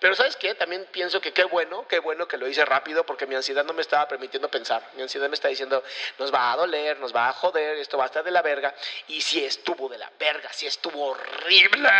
Pero ¿sabes qué? También pienso que qué bueno, qué bueno que lo hice rápido porque mi ansiedad no me estaba permitiendo pensar. Mi ansiedad me está diciendo, nos va a doler, nos va a joder, esto va a estar de la verga. Y si estuvo de la verga, si estuvo horrible.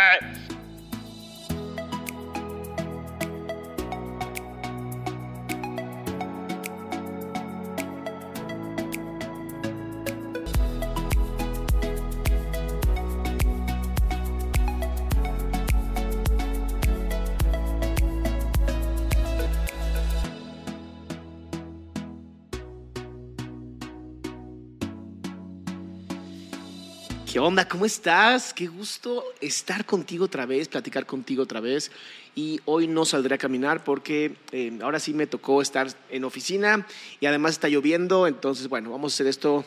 Onda? ¿Cómo estás? Qué gusto estar contigo otra vez, platicar contigo otra vez. Y hoy no saldré a caminar porque eh, ahora sí me tocó estar en oficina y además está lloviendo. Entonces, bueno, vamos a hacer esto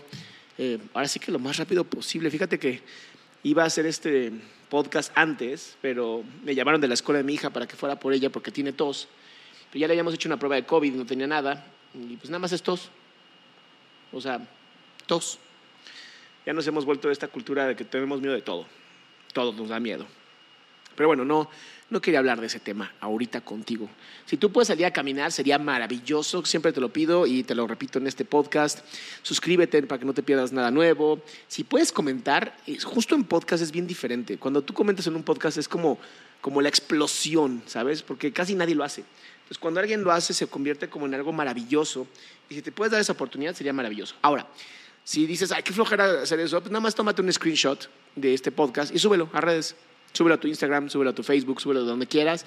eh, ahora sí que lo más rápido posible. Fíjate que iba a hacer este podcast antes, pero me llamaron de la escuela de mi hija para que fuera por ella porque tiene tos. Pero ya le habíamos hecho una prueba de COVID, no tenía nada. Y pues nada más es tos. O sea, tos. Ya nos hemos vuelto de esta cultura de que tenemos miedo de todo. Todo nos da miedo. Pero bueno, no, no quería hablar de ese tema ahorita contigo. Si tú puedes salir a caminar, sería maravilloso. Siempre te lo pido y te lo repito en este podcast. Suscríbete para que no te pierdas nada nuevo. Si puedes comentar, justo en podcast es bien diferente. Cuando tú comentas en un podcast es como, como la explosión, ¿sabes? Porque casi nadie lo hace. Entonces, cuando alguien lo hace, se convierte como en algo maravilloso. Y si te puedes dar esa oportunidad, sería maravilloso. Ahora, si dices, ay, qué flojera hacer eso, pues nada más tómate un screenshot de este podcast y súbelo a redes. Súbelo a tu Instagram, súbelo a tu Facebook, súbelo de donde quieras,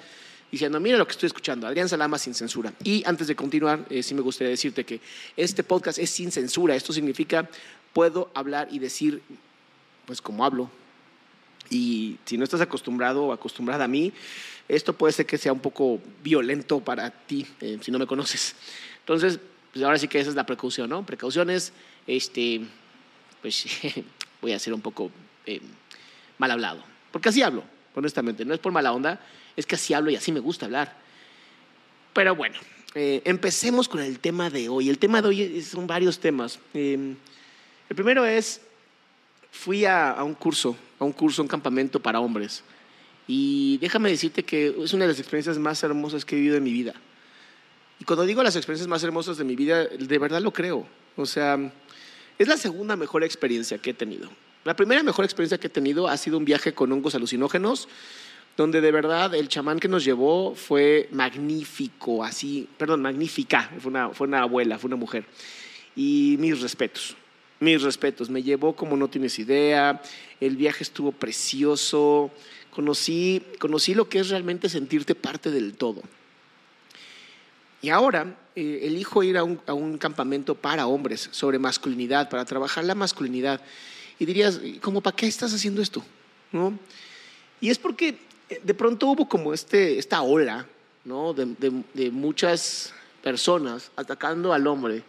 diciendo, mira lo que estoy escuchando, Adrián Salama sin censura. Y antes de continuar, eh, sí me gustaría decirte que este podcast es sin censura. Esto significa, puedo hablar y decir, pues como hablo. Y si no estás acostumbrado o acostumbrada a mí, esto puede ser que sea un poco violento para ti, eh, si no me conoces. Entonces, pues ahora sí que esa es la precaución, ¿no? Precauciones este, pues voy a ser un poco eh, mal hablado. Porque así hablo, honestamente. No es por mala onda, es que así hablo y así me gusta hablar. Pero bueno, eh, empecemos con el tema de hoy. El tema de hoy son varios temas. Eh, el primero es, fui a, a un curso, a un curso, un campamento para hombres. Y déjame decirte que es una de las experiencias más hermosas que he vivido en mi vida. Y cuando digo las experiencias más hermosas de mi vida, de verdad lo creo. O sea, es la segunda mejor experiencia que he tenido. La primera mejor experiencia que he tenido ha sido un viaje con hongos alucinógenos, donde de verdad el chamán que nos llevó fue magnífico, así, perdón, magnífica, fue una, fue una abuela, fue una mujer. Y mis respetos, mis respetos, me llevó como no tienes idea, el viaje estuvo precioso, conocí, conocí lo que es realmente sentirte parte del todo. Y ahora eh, elijo ir a un, campamento para hombres sobre masculinidad, para trabajar la masculinidad. Y dirías, ¿cómo para qué estás haciendo esto? ¿No? Y es porque eh, de pronto hubo como este, esta ola ¿no? de, de, muchas personas atacando al hombre,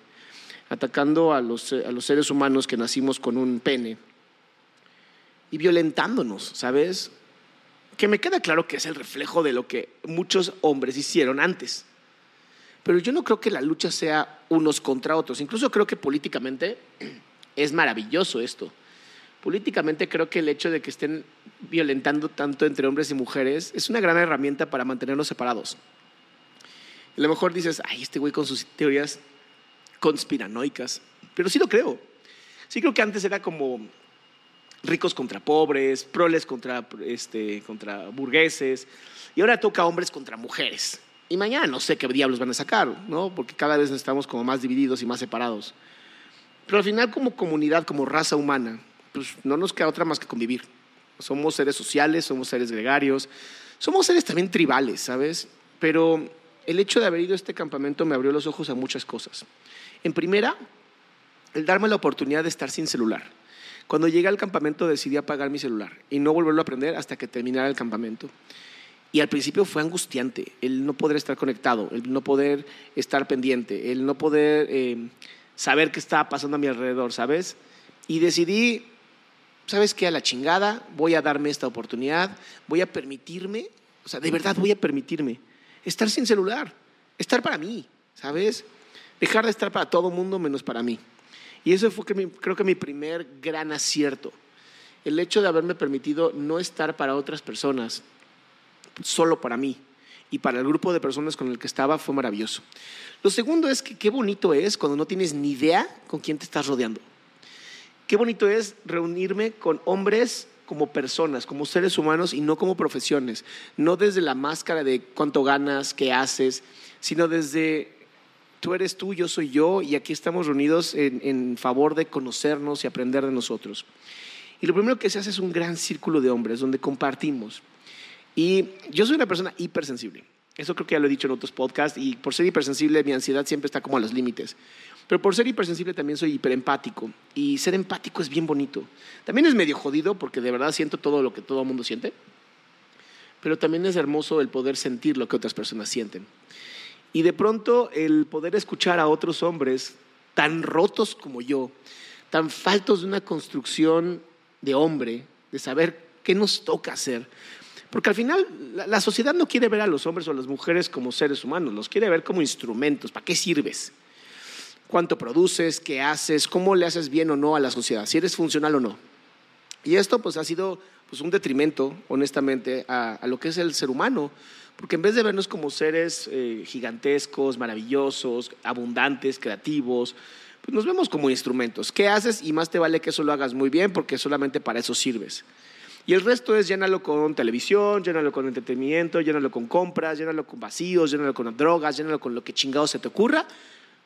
atacando a los, a los seres humanos que nacimos con un pene y violentándonos, ¿sabes? Que me queda claro que es el reflejo de lo que muchos hombres hicieron antes. Pero yo no creo que la lucha sea unos contra otros. Incluso creo que políticamente es maravilloso esto. Políticamente creo que el hecho de que estén violentando tanto entre hombres y mujeres es una gran herramienta para mantenernos separados. A lo mejor dices, ay, este güey con sus teorías conspiranoicas, pero sí lo creo. Sí creo que antes era como ricos contra pobres, proles contra, este, contra burgueses, y ahora toca hombres contra mujeres. Y mañana no sé qué diablos van a sacar, ¿no? Porque cada vez estamos como más divididos y más separados. Pero al final como comunidad, como raza humana, pues no nos queda otra más que convivir. Somos seres sociales, somos seres gregarios, somos seres también tribales, ¿sabes? Pero el hecho de haber ido a este campamento me abrió los ojos a muchas cosas. En primera, el darme la oportunidad de estar sin celular. Cuando llegué al campamento decidí apagar mi celular y no volverlo a aprender hasta que terminara el campamento. Y al principio fue angustiante el no poder estar conectado, el no poder estar pendiente, el no poder eh, saber qué estaba pasando a mi alrededor, ¿sabes? Y decidí, ¿sabes qué? A la chingada, voy a darme esta oportunidad, voy a permitirme, o sea, de verdad voy a permitirme estar sin celular, estar para mí, ¿sabes? Dejar de estar para todo mundo menos para mí. Y eso fue creo que mi primer gran acierto. El hecho de haberme permitido no estar para otras personas, solo para mí y para el grupo de personas con el que estaba fue maravilloso. Lo segundo es que qué bonito es cuando no tienes ni idea con quién te estás rodeando. Qué bonito es reunirme con hombres como personas, como seres humanos y no como profesiones. No desde la máscara de cuánto ganas, qué haces, sino desde tú eres tú, yo soy yo y aquí estamos reunidos en, en favor de conocernos y aprender de nosotros. Y lo primero que se hace es un gran círculo de hombres donde compartimos. Y yo soy una persona hipersensible. Eso creo que ya lo he dicho en otros podcasts y por ser hipersensible mi ansiedad siempre está como a los límites. Pero por ser hipersensible también soy hiperempático y ser empático es bien bonito. También es medio jodido porque de verdad siento todo lo que todo el mundo siente. Pero también es hermoso el poder sentir lo que otras personas sienten. Y de pronto el poder escuchar a otros hombres tan rotos como yo, tan faltos de una construcción de hombre, de saber qué nos toca hacer, porque al final la, sociedad no quiere ver a los hombres o a las mujeres como seres humanos, los quiere ver como instrumentos. ¿Para qué sirves? ¿Cuánto produces? ¿Qué haces? ¿Cómo le haces bien o no a la sociedad? Si eres funcional o no. Y esto pues ha sido pues, un detrimento, honestamente, a, lo que es el ser humano. Porque en vez de vernos como seres eh, gigantescos, maravillosos, abundantes, creativos, pues nos vemos como instrumentos. ¿Qué haces? Y más te vale que eso lo hagas muy bien porque solamente para eso sirves. Y el resto es llénalo con televisión, llénalo con entretenimiento, llénalo con compras, llénalo con vacíos, llénalo con drogas, llénalo con lo que chingado se te ocurra,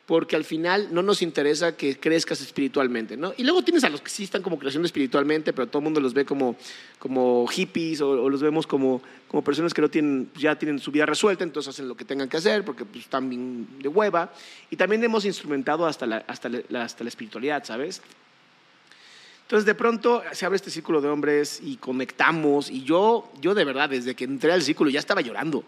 porque al final no nos interesa que crezcas espiritualmente, ¿no? Y luego tienes a los que sí están como creciendo espiritualmente, pero todo el mundo los ve como, como hippies o, los vemos como, como personas que no tienen, ya tienen su vida resuelta, entonces hacen lo que tengan que hacer porque pues, están bien de hueva. Y también hemos instrumentado hasta la, hasta hasta la espiritualidad, ¿sabes? Entonces de pronto se abre este círculo de hombres y conectamos y yo, yo de verdad, desde que entré al círculo ya estaba llorando. O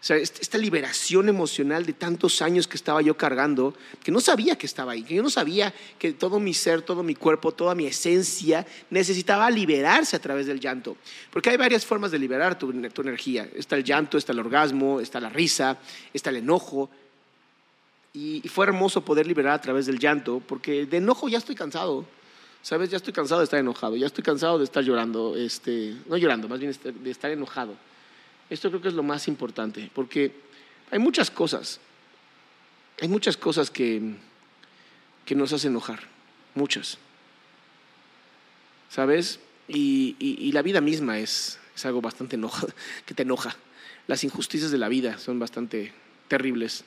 sea, esta liberación emocional de tantos años que estaba yo cargando, que no sabía que estaba ahí, que yo no sabía que todo mi ser, todo mi cuerpo, toda mi esencia necesitaba liberarse a través del llanto. Porque hay varias formas de liberar tu, tu energía. Está el llanto, está el orgasmo, está la risa, está el enojo. Y, y fue hermoso poder liberar a través del llanto, porque de enojo ya estoy cansado. ¿Sabes? Ya estoy cansado de estar enojado, ya estoy cansado de estar llorando, este, no llorando, más bien de estar enojado. Esto creo que es lo más importante, porque hay muchas cosas, hay muchas cosas que, que nos hacen enojar, muchas. ¿Sabes? Y, y, la vida misma es, es algo bastante enojado, que te enoja. Las injusticias de la vida son bastante terribles.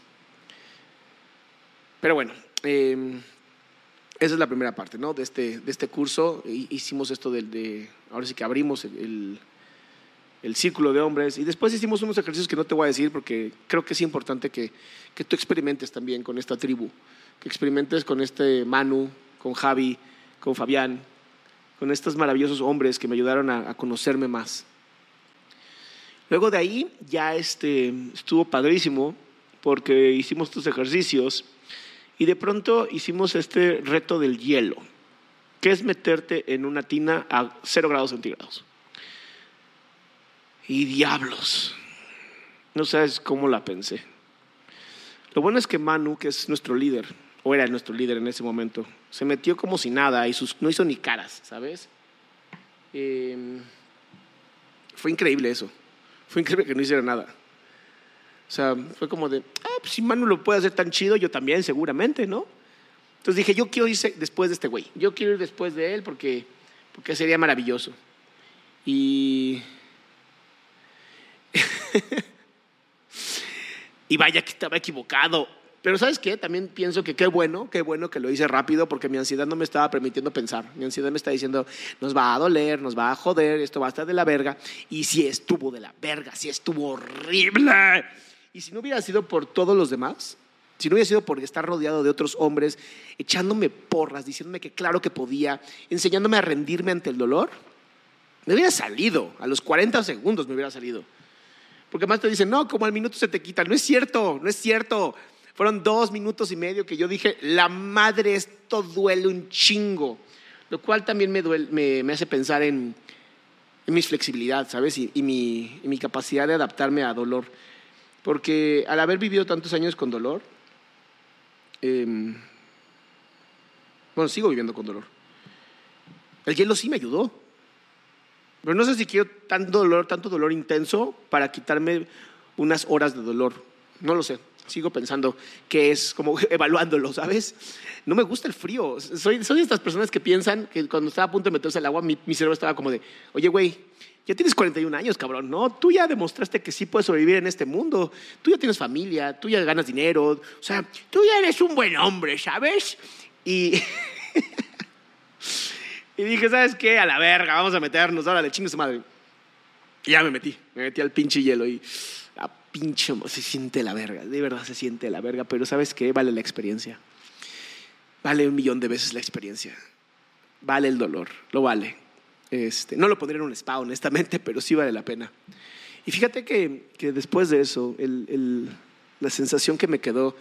Pero bueno, eh, esa es la primera parte ¿no? de, este, de este curso. Hicimos esto de, de ahora sí que abrimos el, el, círculo de hombres y después hicimos unos ejercicios que no te voy a decir porque creo que es importante que, que tú experimentes también con esta tribu, que experimentes con este Manu, con Javi, con Fabián, con estos maravillosos hombres que me ayudaron a, a conocerme más. Luego de ahí ya este, estuvo padrísimo porque hicimos estos ejercicios y de pronto hicimos este reto del hielo, que es meterte en una tina a cero grados centígrados. Y diablos, no sabes cómo la pensé. Lo bueno es que Manu, que es nuestro líder, o era nuestro líder en ese momento, se metió como si nada y sus, no hizo ni caras, ¿sabes? Eh, fue increíble eso. Fue increíble que no hiciera nada. O sea, fue como de, ah, pues si Manu lo puede hacer tan chido, yo también, seguramente, ¿no? Entonces dije, yo quiero ir después de este güey. Yo quiero ir después de él porque, porque sería maravilloso. Y. y vaya que estaba equivocado. Pero ¿sabes qué? También pienso que qué bueno, qué bueno que lo hice rápido porque mi ansiedad no me estaba permitiendo pensar. Mi ansiedad me está diciendo, nos va a doler, nos va a joder, esto va a estar de la verga. Y si estuvo de la verga, si estuvo horrible. Y si no hubiera sido por todos los demás, si no hubiera sido por estar rodeado de otros hombres, echándome porras, diciéndome que claro que podía, enseñándome a rendirme ante el dolor, me hubiera salido, a los 40 segundos me hubiera salido. Porque más te dicen, no, como al minuto se te quita. No es cierto, no es cierto. Fueron dos minutos y medio que yo dije, la madre, esto duele un chingo. Lo cual también me, me, hace pensar en, en mi flexibilidad, ¿sabes? Y, mi, mi, capacidad de adaptarme a dolor. Porque al haber vivido tantos años con dolor, em, bueno, sigo viviendo con dolor. El hielo sí me ayudó. Pero no sé si quiero tanto dolor, tanto dolor intenso para quitarme unas horas de dolor. No lo sé sigo pensando que es como evaluándolo, ¿sabes? No me gusta el frío. Soy, soy de estas personas que piensan que cuando estaba a punto de meterse al agua, mi, cerebro estaba como de, oye, güey, ya tienes 41 años, cabrón, ¿no? Tú ya demostraste que sí puedes sobrevivir en este mundo. Tú ya tienes familia, tú ya ganas dinero. O sea, tú ya eres un buen hombre, ¿sabes? Y, dije, ¿sabes qué? A la verga, vamos a meternos, ahora le chingo su madre. Y ya me metí, me metí al pinche hielo y pinche, se siente la verga, de verdad se siente la verga, pero ¿sabes qué? Vale la experiencia. Vale un millón de veces la experiencia. Vale el dolor, lo vale. Este, no lo pondría en un spa, honestamente, pero sí vale la pena. Y fíjate que, que después de eso, la sensación que me quedó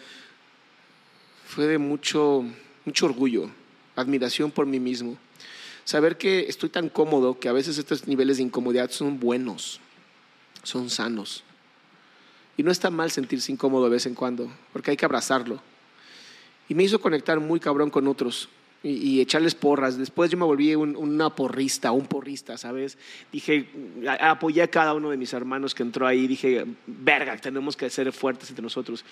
fue de mucho, mucho orgullo, admiración por mí mismo. Saber que estoy tan cómodo que a veces estos niveles de incomodidad son buenos, son sanos. Y no está mal sentirse incómodo de vez en cuando, porque hay que abrazarlo. Y me hizo conectar muy cabrón con otros y, echarles porras. Después yo me volví un, una porrista, un porrista, ¿sabes? Dije, apoyé a cada uno de mis hermanos que entró ahí. Dije, verga, tenemos que ser fuertes entre nosotros.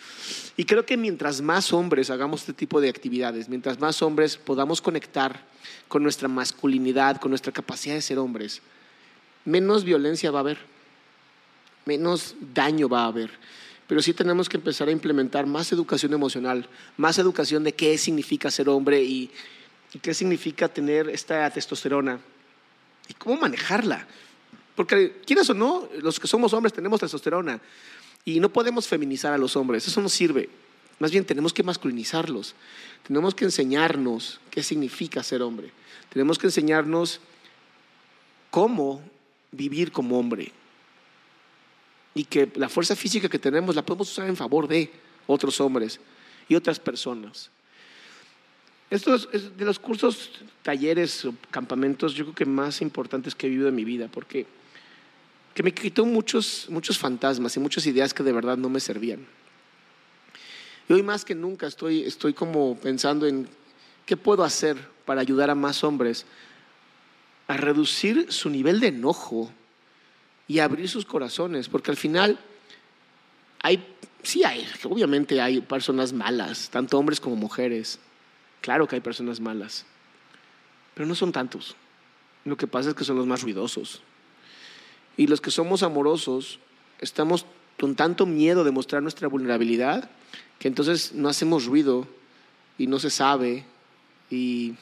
Y creo que mientras más hombres hagamos este tipo de actividades, mientras más hombres podamos conectar con nuestra masculinidad, con nuestra capacidad de ser hombres, menos violencia va a haber menos daño va a haber. Pero sí tenemos que empezar a implementar más educación emocional, más educación de qué significa ser hombre y, qué significa tener esta testosterona y cómo manejarla. Porque quieras o no, los que somos hombres tenemos testosterona y no podemos feminizar a los hombres, eso no sirve. Más bien tenemos que masculinizarlos. Tenemos que enseñarnos qué significa ser hombre. Tenemos que enseñarnos cómo vivir como hombre y que la fuerza física que tenemos la podemos usar en favor de otros hombres y otras personas. Esto es de los cursos, talleres o campamentos, yo creo que más importantes que he vivido en mi vida, porque que me quitó muchos, muchos fantasmas y muchas ideas que de verdad no me servían. Y hoy más que nunca estoy, estoy como pensando en qué puedo hacer para ayudar a más hombres a reducir su nivel de enojo y abrir sus corazones, porque al final hay, sí hay, obviamente hay personas malas, tanto hombres como mujeres. Claro que hay personas malas, pero no son tantos. Lo que pasa es que son los más ruidosos. Y los que somos amorosos estamos con tanto miedo de mostrar nuestra vulnerabilidad que entonces no hacemos ruido y no se sabe y...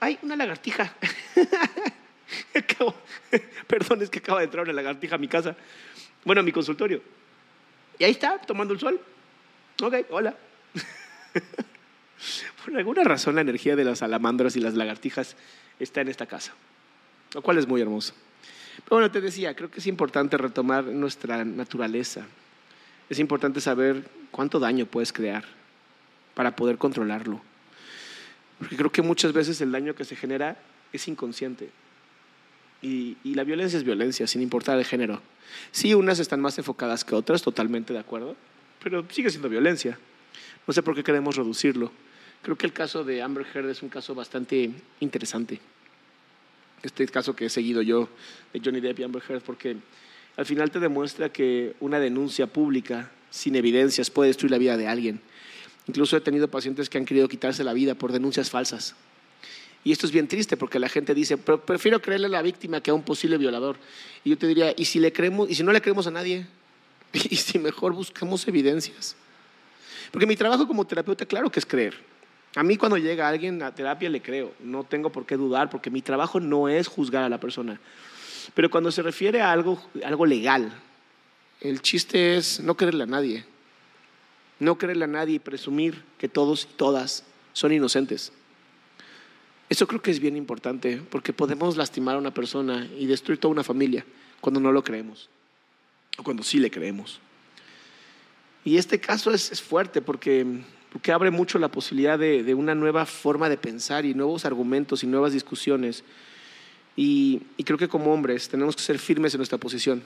¡Ay, una lagartija! perdón, es que acaba de entrar una lagartija a mi casa. Bueno, a mi consultorio. Y ahí está, tomando el sol. Ok, hola. Por alguna razón la energía de las salamandras y las lagartijas está en esta casa, lo cual es muy hermoso. Pero bueno, te decía, creo que es importante retomar nuestra naturaleza. Es importante saber cuánto daño puedes crear para poder controlarlo. Porque creo que muchas veces el daño que se genera es inconsciente. Y, la violencia es violencia, sin importar el género. Sí, unas están más enfocadas que otras, totalmente de acuerdo, pero sigue siendo violencia. No sé por qué queremos reducirlo. Creo que el caso de Amber Heard es un caso bastante interesante. Este caso que he seguido yo de Johnny Depp y Amber Heard, porque al final te demuestra que una denuncia pública sin evidencias puede destruir la vida de alguien. Incluso he tenido pacientes que han querido quitarse la vida por denuncias falsas. Y esto es bien triste porque la gente dice, prefiero creerle a la víctima que a un posible violador. Y yo te diría, ¿y si, le creemos, y si no le creemos a nadie? ¿Y si mejor buscamos evidencias? Porque mi trabajo como terapeuta, claro que es creer. A mí cuando llega alguien a terapia le creo, no tengo por qué dudar porque mi trabajo no es juzgar a la persona. Pero cuando se refiere a algo, algo legal, el chiste es no creerle a nadie. No creerle a nadie y presumir que todos y todas son inocentes. Eso creo que es bien importante porque podemos lastimar a una persona y destruir toda una familia cuando no lo creemos o cuando sí le creemos. Y este caso es, fuerte porque, abre mucho la posibilidad de, de, una nueva forma de pensar y nuevos argumentos y nuevas discusiones. Y, y creo que como hombres tenemos que ser firmes en nuestra posición.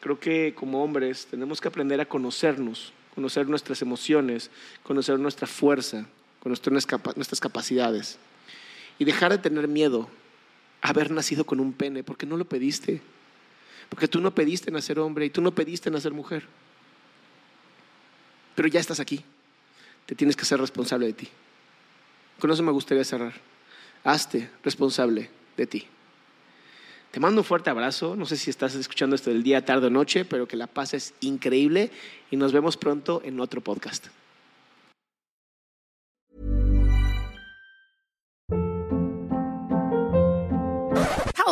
Creo que como hombres tenemos que aprender a conocernos, conocer nuestras emociones, conocer nuestra fuerza, conocer nuestras capacidades y dejar de tener miedo a haber nacido con un pene, porque no lo pediste, porque tú no pediste nacer hombre y tú no pediste nacer mujer, pero ya estás aquí, te tienes que ser responsable de ti. Con eso me gustaría cerrar. Hazte responsable de ti. Te mando un fuerte abrazo. No sé si estás escuchando esto del día, tarde o noche, pero que la paz es increíble y nos vemos pronto en otro podcast.